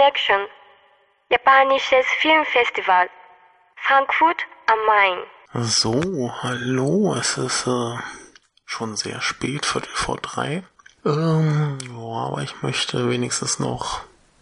Connection, japanisches Filmfestival, Frankfurt am Main. So, hallo, es ist äh, schon sehr spät, Viertel vor drei. Ähm, ja, aber ich möchte wenigstens noch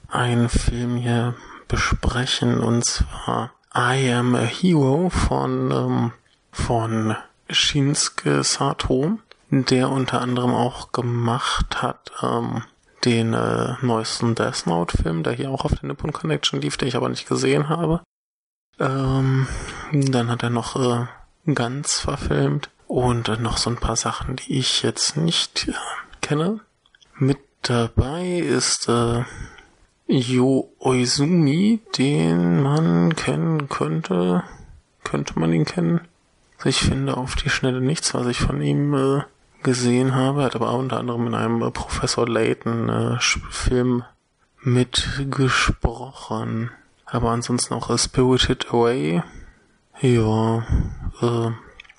einen Film hier besprechen und zwar I Am a Hero von, ähm, von Shinsuke Sato, der unter anderem auch gemacht hat ähm, den äh, neuesten Death Note Film, der hier auch auf der Nippon Connection lief, den ich aber nicht gesehen habe. Ähm, dann hat er noch äh, ganz verfilmt und äh, noch so ein paar Sachen, die ich jetzt nicht äh, kenne. Mit dabei ist äh, Yo Oizumi, den man kennen könnte. Könnte man ihn kennen? Ich finde auf die Schnelle nichts, was ich von ihm äh, gesehen habe. Hat aber auch unter anderem in einem Professor Layton äh, Film mitgesprochen. Aber ansonsten auch Spirited Away. Ja, äh,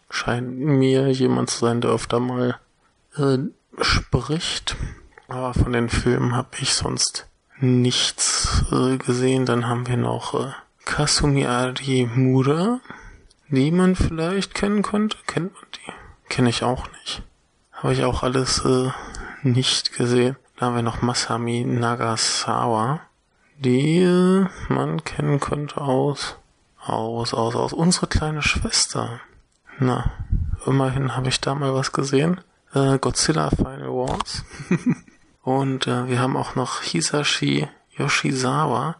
scheint mir jemand zu sein, der öfter mal äh, spricht. Aber von den Filmen habe ich sonst nichts äh, gesehen. Dann haben wir noch äh, Kasumi Arimura, die man vielleicht kennen könnte. Kennt man die? Kenne ich auch nicht. Habe ich auch alles äh, nicht gesehen. Da haben wir noch Masami Nagasawa, die äh, man kennen könnte aus, aus, aus, aus unsere kleine Schwester. Na, immerhin habe ich da mal was gesehen. Äh, Godzilla Final Wars. Und äh, wir haben auch noch Hisashi Yoshizawa,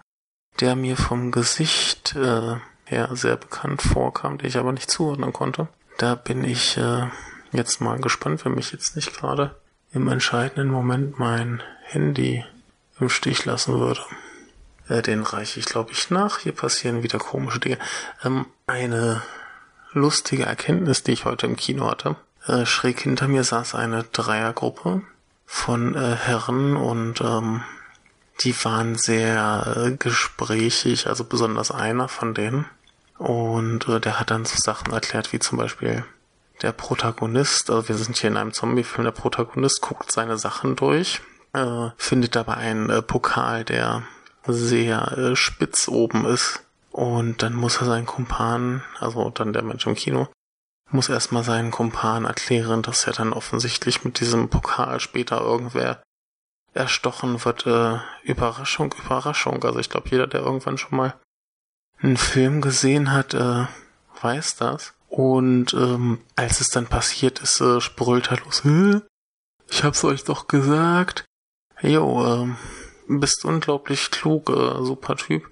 der mir vom Gesicht äh, her sehr bekannt vorkam, den ich aber nicht zuordnen konnte. Da bin ich äh, jetzt mal gespannt, wenn mich jetzt nicht gerade im entscheidenden Moment mein Handy im Stich lassen würde. Äh, den reiche ich, glaube ich, nach. Hier passieren wieder komische Dinge. Ähm, eine lustige Erkenntnis, die ich heute im Kino hatte. Äh, schräg hinter mir saß eine Dreiergruppe von äh, Herren und ähm, die waren sehr äh, gesprächig, also besonders einer von denen. Und äh, der hat dann so Sachen erklärt, wie zum Beispiel der Protagonist, also wir sind hier in einem Zombie-Film, der Protagonist guckt seine Sachen durch, äh, findet dabei einen äh, Pokal, der sehr äh, spitz oben ist. Und dann muss er seinen Kumpan, also dann der Mensch im Kino, muss erstmal seinen Kumpan erklären, dass er dann offensichtlich mit diesem Pokal später irgendwer erstochen wird. Äh, Überraschung, Überraschung. Also ich glaube, jeder, der irgendwann schon mal einen Film gesehen hat, äh, weiß das. Und ähm, als es dann passiert ist, äh, sprüllt er los. Hä? Ich hab's euch doch gesagt. Jo, ähm, bist unglaublich klug, äh, super Typ.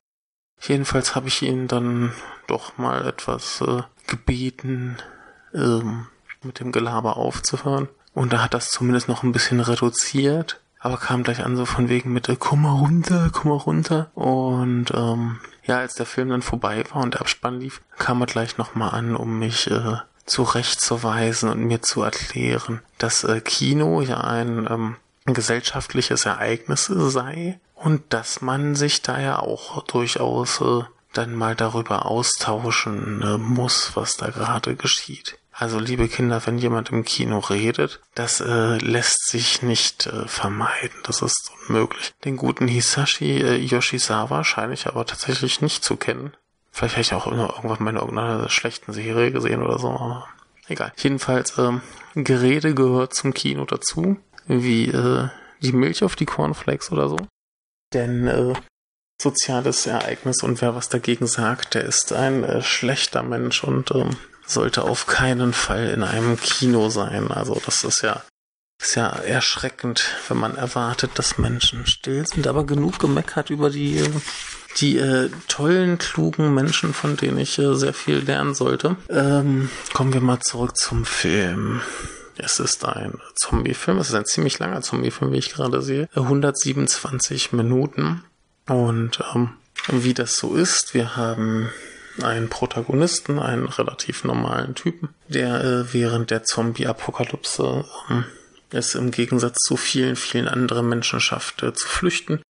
Jedenfalls habe ich ihn dann doch mal etwas äh, gebeten, ähm, mit dem Gelaber aufzuhören. Und da hat das zumindest noch ein bisschen reduziert, aber kam gleich an so von wegen mit, äh, komm mal runter, komm mal runter. Und ähm, ja, als der Film dann vorbei war und der Abspann lief, kam er gleich nochmal an, um mich äh, zurechtzuweisen und mir zu erklären, dass äh, Kino ja ein ähm, gesellschaftliches Ereignis sei und dass man sich da ja auch durchaus äh, dann mal darüber austauschen äh, muss, was da gerade geschieht. Also liebe Kinder, wenn jemand im Kino redet, das äh, lässt sich nicht äh, vermeiden. Das ist unmöglich. Den guten Hisashi äh, Yoshizawa scheine ich aber tatsächlich nicht zu kennen. Vielleicht habe ich auch irgendwann mal in irgendeiner schlechten Serie gesehen oder so, aber egal. Jedenfalls, ähm, Gerede gehört zum Kino dazu, wie äh, die Milch auf die Cornflakes oder so. Denn äh, soziales Ereignis und wer was dagegen sagt, der ist ein äh, schlechter Mensch und ähm, sollte auf keinen Fall in einem Kino sein. Also das ist ja, ist ja erschreckend, wenn man erwartet, dass Menschen still sind, aber genug gemeckert über die, die äh, tollen, klugen Menschen, von denen ich äh, sehr viel lernen sollte. Ähm, kommen wir mal zurück zum Film. Es ist ein Zombie-Film. Es ist ein ziemlich langer Zombie-Film, wie ich gerade sehe. 127 Minuten. Und ähm, wie das so ist, wir haben einen Protagonisten, einen relativ normalen Typen, der äh, während der Zombie-Apokalypse ähm, es im Gegensatz zu vielen, vielen anderen Menschen schafft, äh, zu flüchten.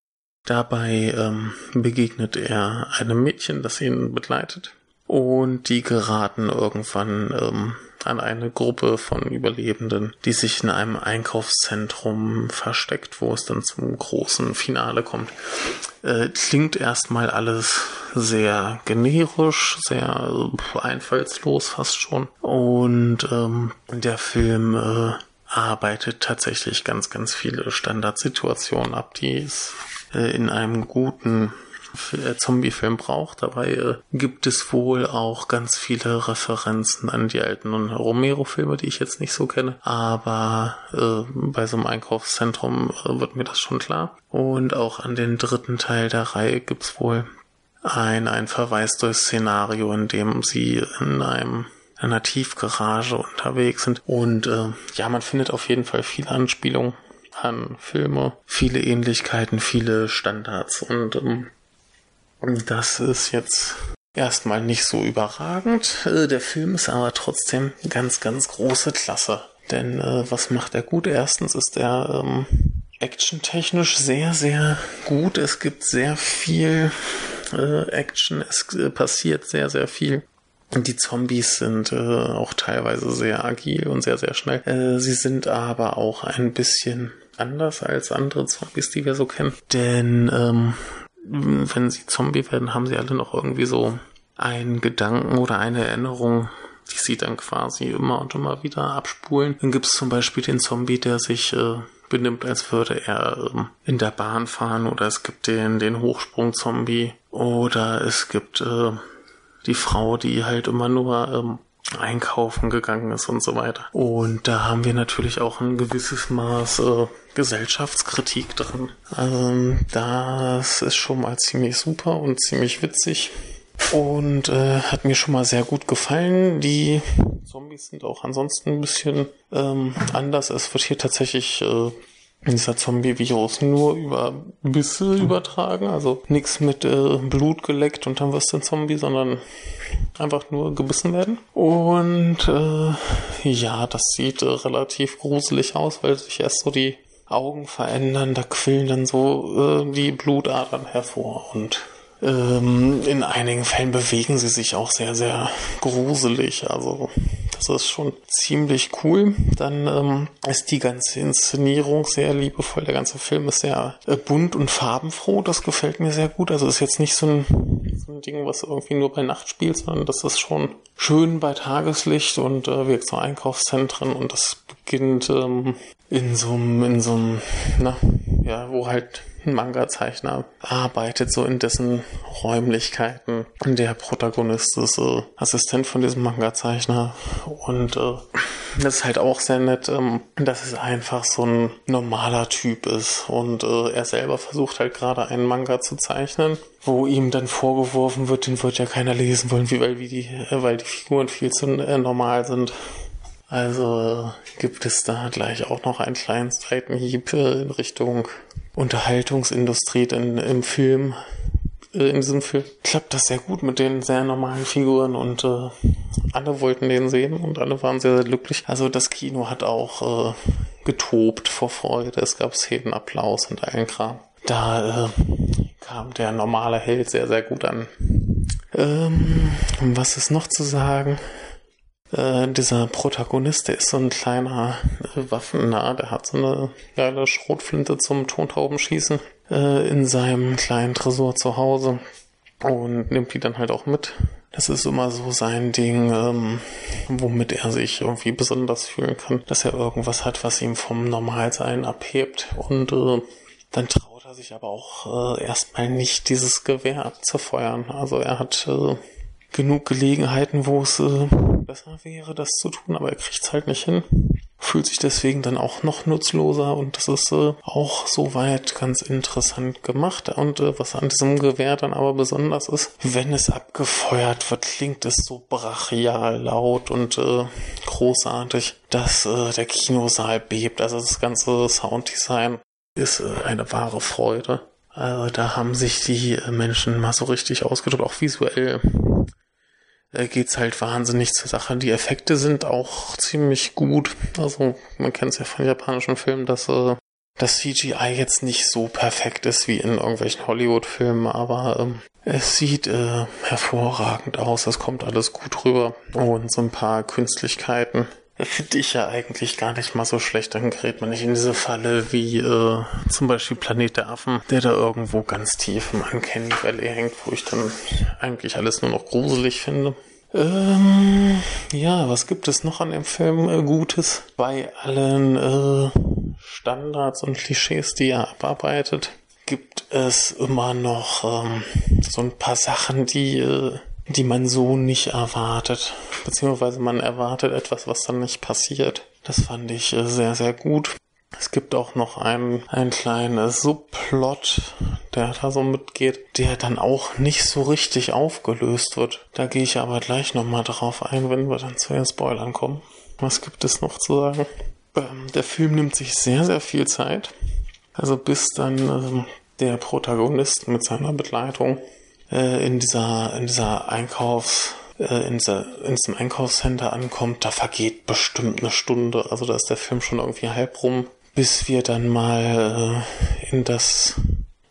Dabei ähm, begegnet er einem Mädchen, das ihn begleitet. Und die geraten irgendwann ähm, an eine Gruppe von Überlebenden, die sich in einem Einkaufszentrum versteckt, wo es dann zum großen Finale kommt. Äh, klingt erstmal alles sehr generisch, sehr äh, einfallslos fast schon. Und ähm, der Film äh, arbeitet tatsächlich ganz, ganz viele Standardsituationen ab, die es äh, in einem guten Zombie-Film braucht. Dabei äh, gibt es wohl auch ganz viele Referenzen an die alten Romero-Filme, die ich jetzt nicht so kenne. Aber äh, bei so einem Einkaufszentrum äh, wird mir das schon klar. Und auch an den dritten Teil der Reihe gibt's wohl ein, ein Verweis durchs Szenario, in dem sie in einem einer Tiefgarage unterwegs sind. Und äh, ja, man findet auf jeden Fall viele Anspielungen an Filme, viele Ähnlichkeiten, viele Standards und ähm, das ist jetzt erstmal nicht so überragend. Äh, der Film ist aber trotzdem ganz, ganz große Klasse. Denn äh, was macht er gut? Erstens ist er ähm, actiontechnisch sehr, sehr gut. Es gibt sehr viel äh, Action. Es äh, passiert sehr, sehr viel. Die Zombies sind äh, auch teilweise sehr agil und sehr, sehr schnell. Äh, sie sind aber auch ein bisschen anders als andere Zombies, die wir so kennen. Denn ähm, wenn sie Zombie werden, haben sie alle noch irgendwie so einen Gedanken oder eine Erinnerung, die sie dann quasi immer und immer wieder abspulen. Dann gibt es zum Beispiel den Zombie, der sich äh, benimmt, als würde er ähm, in der Bahn fahren, oder es gibt den, den Hochsprung-Zombie, oder es gibt äh, die Frau, die halt immer nur ähm, einkaufen gegangen ist und so weiter. Und da haben wir natürlich auch ein gewisses Maß äh, Gesellschaftskritik drin. Ähm, das ist schon mal ziemlich super und ziemlich witzig. Und äh, hat mir schon mal sehr gut gefallen. Die Zombies sind auch ansonsten ein bisschen ähm, anders. Es wird hier tatsächlich äh, dieser Zombie-Virus nur über Bisse übertragen. Also nichts mit äh, Blut geleckt und dann wirst du ein Zombie, sondern einfach nur gebissen werden. Und äh, ja, das sieht äh, relativ gruselig aus, weil sich erst so die Augen verändern, da quillen dann so äh, die Blutadern hervor und ähm, in einigen Fällen bewegen sie sich auch sehr, sehr gruselig. Also das ist schon ziemlich cool. Dann ähm, ist die ganze Inszenierung sehr liebevoll. Der ganze Film ist sehr äh, bunt und farbenfroh. Das gefällt mir sehr gut. Also ist jetzt nicht so ein, so ein Ding, was irgendwie nur bei Nacht spielt, sondern das ist schon schön bei Tageslicht und äh, wirkt so Einkaufszentren und das beginnt ähm, in so einem, in so einem, na, ja, wo halt ein Manga-Zeichner arbeitet, so in dessen Räumlichkeiten. Der Protagonist ist äh, Assistent von diesem Manga-Zeichner und äh, das ist halt auch sehr nett, ähm, dass es einfach so ein normaler Typ ist und äh, er selber versucht halt gerade einen Manga zu zeichnen, wo ihm dann vorgeworfen wird, den wird ja keiner lesen wollen, wie, weil, wie die, äh, weil die Figuren viel zu äh, normal sind. Also gibt es da gleich auch noch einen kleinen Seitenhieb in Richtung Unterhaltungsindustrie denn im Film, äh, in diesem Film klappt das sehr gut mit den sehr normalen Figuren und äh, alle wollten den sehen und alle waren sehr, sehr glücklich. Also das Kino hat auch äh, getobt vor Freude. Es gab Szenenapplaus und allen Kram. Da äh, kam der normale Held sehr, sehr gut an. Ähm, was ist noch zu sagen? Äh, dieser Protagonist, der ist so ein kleiner äh, Waffennah, der hat so eine geile Schrotflinte zum Tontaubenschießen äh, in seinem kleinen Tresor zu Hause und nimmt die dann halt auch mit. Das ist immer so sein Ding, ähm, womit er sich irgendwie besonders fühlen kann, dass er irgendwas hat, was ihm vom Normalsein abhebt und äh, dann traut er sich aber auch äh, erstmal nicht, dieses Gewehr abzufeuern. Also er hat äh, genug Gelegenheiten, wo es äh, besser wäre, das zu tun, aber er kriegt es halt nicht hin. Fühlt sich deswegen dann auch noch nutzloser und das ist äh, auch soweit ganz interessant gemacht. Und äh, was an diesem Gewehr dann aber besonders ist, wenn es abgefeuert wird, klingt es so brachial laut und äh, großartig, dass äh, der Kinosaal bebt. Also das ganze Sounddesign ist äh, eine wahre Freude. Also da haben sich die Menschen mal so richtig ausgedrückt, auch visuell äh, geht's halt wahnsinnig zur Sache. Die Effekte sind auch ziemlich gut. Also man kennt es ja von japanischen Filmen, dass äh, das CGI jetzt nicht so perfekt ist wie in irgendwelchen Hollywood-Filmen, aber ähm, es sieht äh, hervorragend aus, es kommt alles gut rüber und so ein paar Künstlichkeiten finde ich ja eigentlich gar nicht mal so schlecht. Dann gerät man nicht in diese Falle wie äh, zum Beispiel Planet der Affen, der da irgendwo ganz tief im Uncanny Valley hängt, wo ich dann eigentlich alles nur noch gruselig finde. Ähm, ja, was gibt es noch an dem Film äh, Gutes? Bei allen äh, Standards und Klischees, die er abarbeitet, gibt es immer noch ähm, so ein paar Sachen, die, äh, die man so nicht erwartet. Beziehungsweise man erwartet etwas, was dann nicht passiert. Das fand ich äh, sehr, sehr gut. Es gibt auch noch einen, einen kleinen Subplot, der da so mitgeht, der dann auch nicht so richtig aufgelöst wird. Da gehe ich aber gleich nochmal drauf ein, wenn wir dann zu den Spoilern kommen. Was gibt es noch zu sagen? Ähm, der Film nimmt sich sehr, sehr viel Zeit. Also bis dann ähm, der Protagonist mit seiner Begleitung äh, in dieser, in dieser Einkaufs- äh, in, dieser, in diesem Einkaufscenter ankommt, da vergeht bestimmt eine Stunde. Also da ist der Film schon irgendwie halb rum bis wir dann mal äh, in das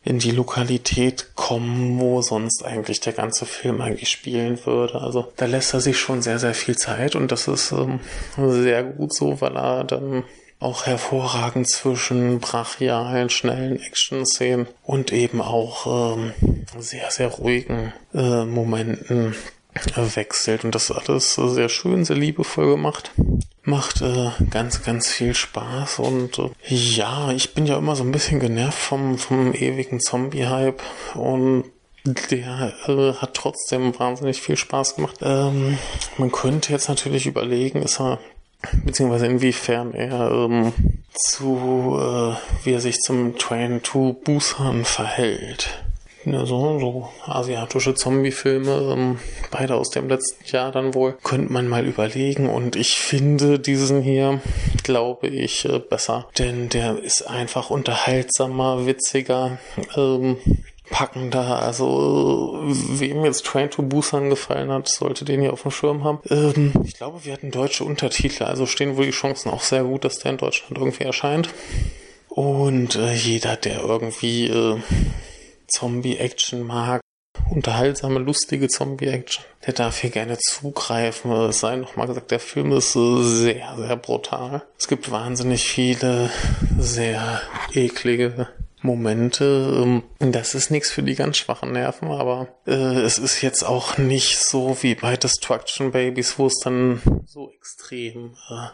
in die Lokalität kommen, wo sonst eigentlich der ganze Film eigentlich spielen würde. Also da lässt er sich schon sehr, sehr viel Zeit und das ist ähm, sehr gut so, weil er dann auch hervorragend zwischen brachialen, schnellen Action-Szenen und eben auch ähm, sehr, sehr ruhigen äh, Momenten äh, wechselt. Und das alles sehr schön, sehr liebevoll gemacht macht äh, ganz, ganz viel Spaß und äh, ja, ich bin ja immer so ein bisschen genervt vom, vom ewigen Zombie-Hype und der äh, hat trotzdem wahnsinnig viel Spaß gemacht. Ähm, man könnte jetzt natürlich überlegen, ist er, beziehungsweise inwiefern er ähm, zu, äh, wie er sich zum Train to Busan verhält. Ja, so, so asiatische Zombie-Filme, ähm, beide aus dem letzten Jahr dann wohl, könnte man mal überlegen. Und ich finde diesen hier, glaube ich, äh, besser. Denn der ist einfach unterhaltsamer, witziger, ähm, packender. Also, wem jetzt Train to Busan gefallen hat, sollte den hier auf dem Schirm haben. Ähm, ich glaube, wir hatten deutsche Untertitel, also stehen wohl die Chancen auch sehr gut, dass der in Deutschland irgendwie erscheint. Und äh, jeder, der irgendwie äh, Zombie-Action mag, unterhaltsame, lustige Zombie-Action, der darf hier gerne zugreifen. Es sei nochmal gesagt, der Film ist sehr, sehr brutal. Es gibt wahnsinnig viele sehr eklige Momente. Ähm, das ist nichts für die ganz schwachen Nerven, aber äh, es ist jetzt auch nicht so wie bei Destruction Babies, wo es dann so extrem äh,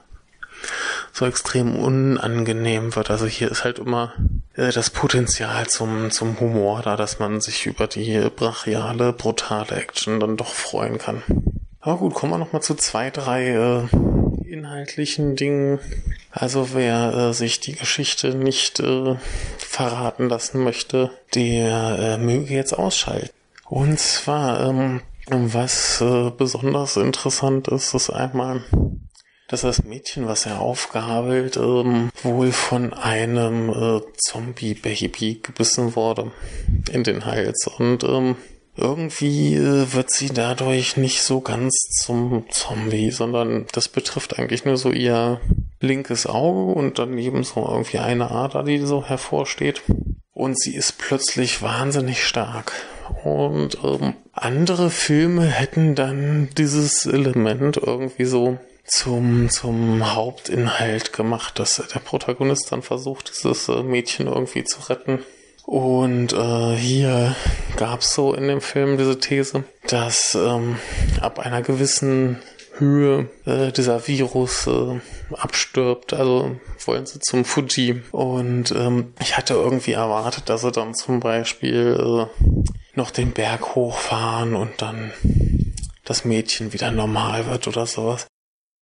so extrem unangenehm wird. Also hier ist halt immer äh, das Potenzial zum, zum Humor da, dass man sich über die brachiale, brutale Action dann doch freuen kann. Aber gut, kommen wir nochmal zu zwei, drei äh, inhaltlichen Dingen. Also wer äh, sich die Geschichte nicht äh, verraten lassen möchte, der äh, möge jetzt ausschalten. Und zwar, ähm, was äh, besonders interessant ist, ist einmal dass das Mädchen, was er aufgabelt, ähm, wohl von einem äh, Zombie-Baby gebissen wurde in den Hals. Und ähm, irgendwie äh, wird sie dadurch nicht so ganz zum Zombie, sondern das betrifft eigentlich nur so ihr linkes Auge und daneben so irgendwie eine Ader, die so hervorsteht. Und sie ist plötzlich wahnsinnig stark. Und ähm, andere Filme hätten dann dieses Element irgendwie so zum, zum Hauptinhalt gemacht, dass der Protagonist dann versucht, dieses äh, Mädchen irgendwie zu retten. Und äh, hier gab's so in dem Film diese These, dass ähm, ab einer gewissen Höhe äh, dieser Virus äh, abstirbt. Also wollen sie zum Fuji. Und ähm, ich hatte irgendwie erwartet, dass sie dann zum Beispiel äh, noch den Berg hochfahren und dann das Mädchen wieder normal wird oder sowas.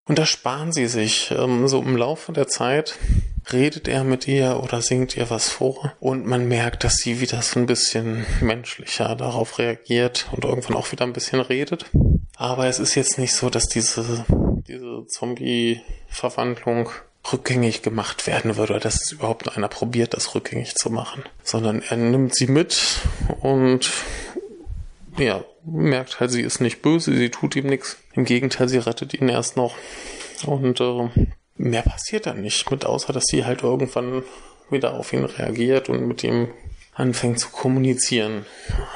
Und da sparen sie sich. Ähm, so im Laufe der Zeit redet er mit ihr oder singt ihr was vor und man merkt, dass sie wieder so ein bisschen menschlicher darauf reagiert und irgendwann auch wieder ein bisschen redet. Aber es ist jetzt nicht so, dass diese, diese Zombie-Verwandlung rückgängig gemacht werden würde oder dass es überhaupt einer probiert, das rückgängig zu machen, sondern er nimmt sie mit und ja, merkt halt, sie ist nicht böse, sie tut ihm nichts. Im Gegenteil, sie rettet ihn erst noch. Und äh, mehr passiert dann nicht mit, außer dass sie halt irgendwann wieder auf ihn reagiert und mit ihm anfängt zu kommunizieren.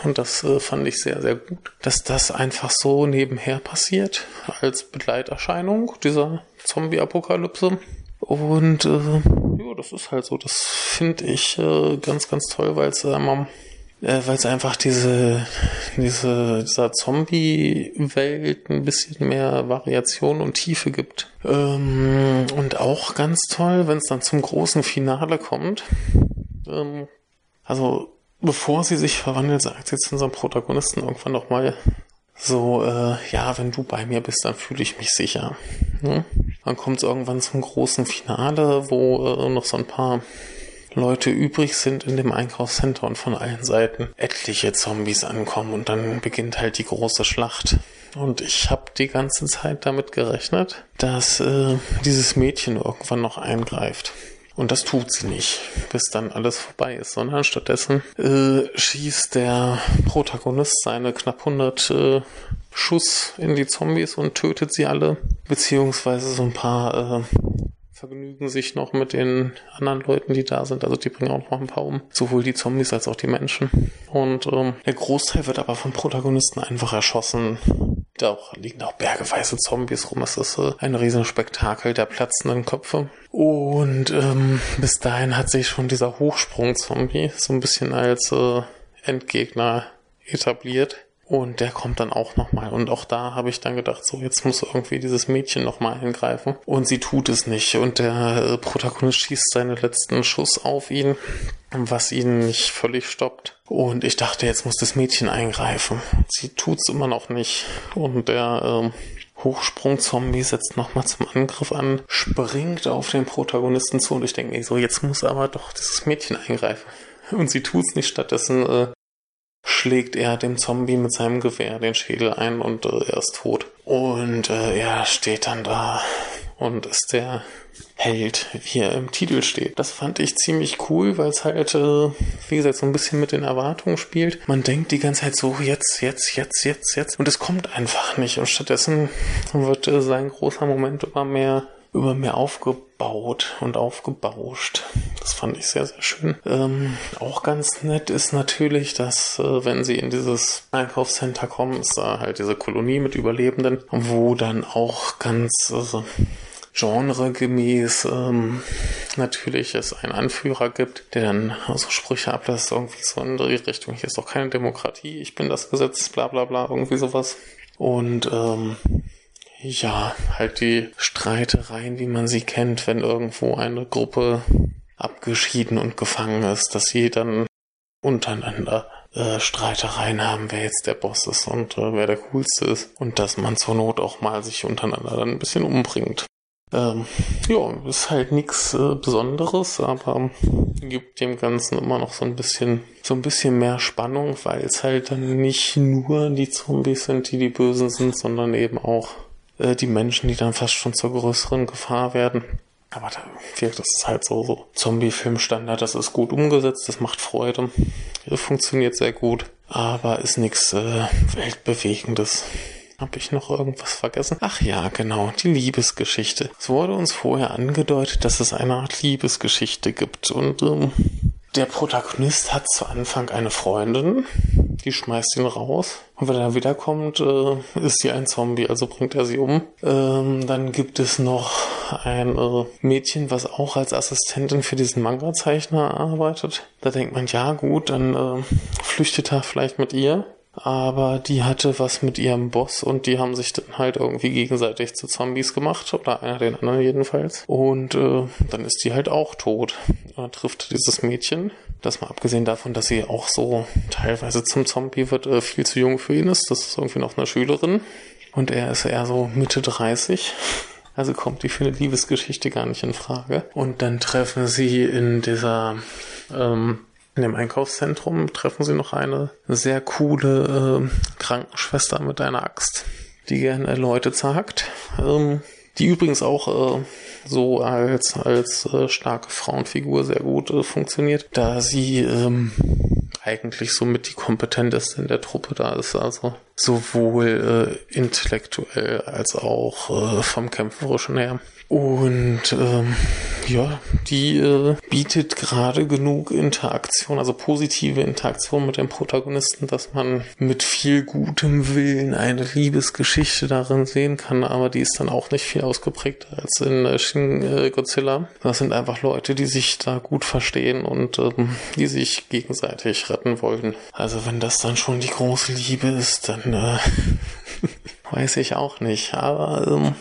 Und das äh, fand ich sehr, sehr gut, dass das einfach so nebenher passiert als Begleiterscheinung dieser Zombie-Apokalypse. Und äh, ja, das ist halt so. Das finde ich äh, ganz, ganz toll, weil es ähm, äh, weil es einfach diese, diese, dieser Zombie-Welt ein bisschen mehr Variation und Tiefe gibt. Ähm, und auch ganz toll, wenn es dann zum großen Finale kommt. Ähm, also, bevor sie sich verwandelt, sagt sie zu unserem Protagonisten irgendwann nochmal so, äh, ja, wenn du bei mir bist, dann fühle ich mich sicher. Ne? Dann kommt es irgendwann zum großen Finale, wo äh, noch so ein paar Leute übrig sind in dem Einkaufscenter und von allen Seiten etliche Zombies ankommen und dann beginnt halt die große Schlacht. Und ich habe die ganze Zeit damit gerechnet, dass äh, dieses Mädchen irgendwann noch eingreift. Und das tut sie nicht, bis dann alles vorbei ist, sondern stattdessen äh, schießt der Protagonist seine knapp 100 äh, Schuss in die Zombies und tötet sie alle, beziehungsweise so ein paar äh, vergnügen sich noch mit den anderen Leuten, die da sind. Also die bringen auch noch ein paar um. Sowohl die Zombies als auch die Menschen. Und ähm, der Großteil wird aber vom Protagonisten einfach erschossen. Da liegen auch bergeweise Zombies rum. Es ist äh, ein Riesenspektakel der platzenden Köpfe. Und ähm, bis dahin hat sich schon dieser Hochsprung-Zombie so ein bisschen als äh, Endgegner etabliert. Und der kommt dann auch nochmal. Und auch da habe ich dann gedacht, so jetzt muss irgendwie dieses Mädchen nochmal eingreifen. Und sie tut es nicht. Und der äh, Protagonist schießt seinen letzten Schuss auf ihn, was ihn nicht völlig stoppt. Und ich dachte, jetzt muss das Mädchen eingreifen. Sie tut es immer noch nicht. Und der ähm, Hochsprung-Zombie setzt nochmal zum Angriff an, springt auf den Protagonisten zu. Und ich denke mir so, jetzt muss aber doch dieses Mädchen eingreifen. Und sie tut es nicht. Stattdessen äh, schlägt er dem Zombie mit seinem Gewehr den Schädel ein und äh, er ist tot. Und äh, er steht dann da und ist der Held, wie er im Titel steht. Das fand ich ziemlich cool, weil es halt, äh, wie gesagt, so ein bisschen mit den Erwartungen spielt. Man denkt die ganze Zeit so, jetzt, jetzt, jetzt, jetzt, jetzt. Und es kommt einfach nicht. Und stattdessen wird äh, sein großer Moment immer mehr über mir aufgebaut und aufgebauscht. Das fand ich sehr, sehr schön. Ähm, auch ganz nett ist natürlich, dass äh, wenn sie in dieses Einkaufscenter kommen, ist da halt diese Kolonie mit Überlebenden, wo dann auch ganz äh, genregemäß ähm, natürlich es einen Anführer gibt, der dann so Sprüche ablässt, irgendwie so in die Richtung, hier ist doch keine Demokratie, ich bin das Gesetz, bla bla bla, irgendwie sowas. Und ähm, ja, halt die Streitereien, wie man sie kennt, wenn irgendwo eine Gruppe abgeschieden und gefangen ist, dass sie dann untereinander äh, Streitereien haben, wer jetzt der Boss ist und äh, wer der coolste ist und dass man zur Not auch mal sich untereinander dann ein bisschen umbringt. Ähm, ja, ist halt nichts äh, Besonderes, aber gibt dem Ganzen immer noch so ein bisschen, so ein bisschen mehr Spannung, weil es halt dann nicht nur die Zombies sind, die die Bösen sind, sondern eben auch äh, die Menschen, die dann fast schon zur größeren Gefahr werden. Aber da, das ist halt so, so Zombie-Filmstandard, das ist gut umgesetzt, das macht Freude, das funktioniert sehr gut, aber ist nichts äh, Weltbewegendes. Habe ich noch irgendwas vergessen? Ach ja, genau, die Liebesgeschichte. Es wurde uns vorher angedeutet, dass es eine Art Liebesgeschichte gibt und ähm, der Protagonist hat zu Anfang eine Freundin, die schmeißt ihn raus. Und wenn er wiederkommt, äh, ist sie ein Zombie, also bringt er sie um. Ähm, dann gibt es noch ein äh, Mädchen, was auch als Assistentin für diesen Manga-Zeichner arbeitet. Da denkt man, ja gut, dann äh, flüchtet er vielleicht mit ihr aber die hatte was mit ihrem Boss und die haben sich dann halt irgendwie gegenseitig zu Zombies gemacht oder einer den anderen jedenfalls und äh, dann ist die halt auch tot. Da trifft dieses Mädchen, das mal abgesehen davon, dass sie auch so teilweise zum Zombie wird, äh, viel zu jung für ihn ist. Das ist irgendwie noch eine Schülerin und er ist eher so Mitte 30. Also kommt die für eine Liebesgeschichte gar nicht in Frage. Und dann treffen sie in dieser ähm, in dem Einkaufszentrum treffen sie noch eine sehr coole äh, Krankenschwester mit einer Axt, die gerne Leute zerhackt. Ähm, die übrigens auch äh, so als, als äh, starke Frauenfigur sehr gut äh, funktioniert, da sie ähm, eigentlich somit die kompetenteste in der Truppe da ist, also sowohl äh, intellektuell als auch äh, vom Kämpferischen her. Und ähm, ja, die äh, bietet gerade genug Interaktion, also positive Interaktion mit dem Protagonisten, dass man mit viel gutem Willen eine Liebesgeschichte darin sehen kann, aber die ist dann auch nicht viel ausgeprägter als in äh, Shin äh, Godzilla. Das sind einfach Leute, die sich da gut verstehen und ähm, die sich gegenseitig retten wollen. Also wenn das dann schon die große Liebe ist, dann äh, weiß ich auch nicht. Aber ähm,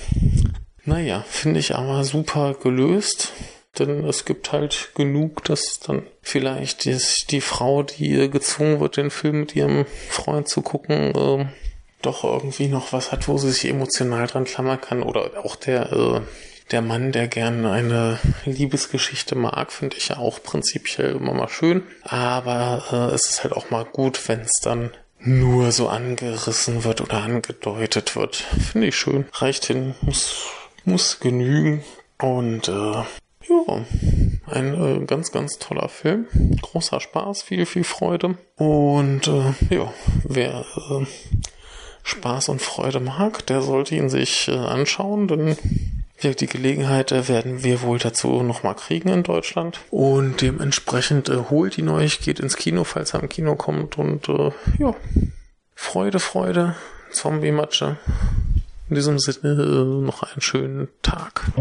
naja, finde ich aber super gelöst. Denn es gibt halt genug, dass dann vielleicht die, die Frau, die gezwungen wird, den Film mit ihrem Freund zu gucken, äh, doch irgendwie noch was hat, wo sie sich emotional dran klammern kann. Oder auch der, äh, der Mann, der gerne eine Liebesgeschichte mag, finde ich ja auch prinzipiell immer mal schön. Aber äh, es ist halt auch mal gut, wenn es dann nur so angerissen wird oder angedeutet wird. Finde ich schön. Reicht hin, muss, muss genügen. Und äh, ja, ein äh, ganz, ganz toller Film. Großer Spaß, viel, viel Freude. Und äh, ja, wer äh, Spaß und Freude mag, der sollte ihn sich äh, anschauen, denn die Gelegenheit äh, werden wir wohl dazu nochmal kriegen in Deutschland. Und dementsprechend äh, holt ihn euch, geht ins Kino, falls er im Kino kommt. Und äh, ja, Freude, Freude, Zombie-Matsche. In diesem Sinne äh, noch einen schönen Tag.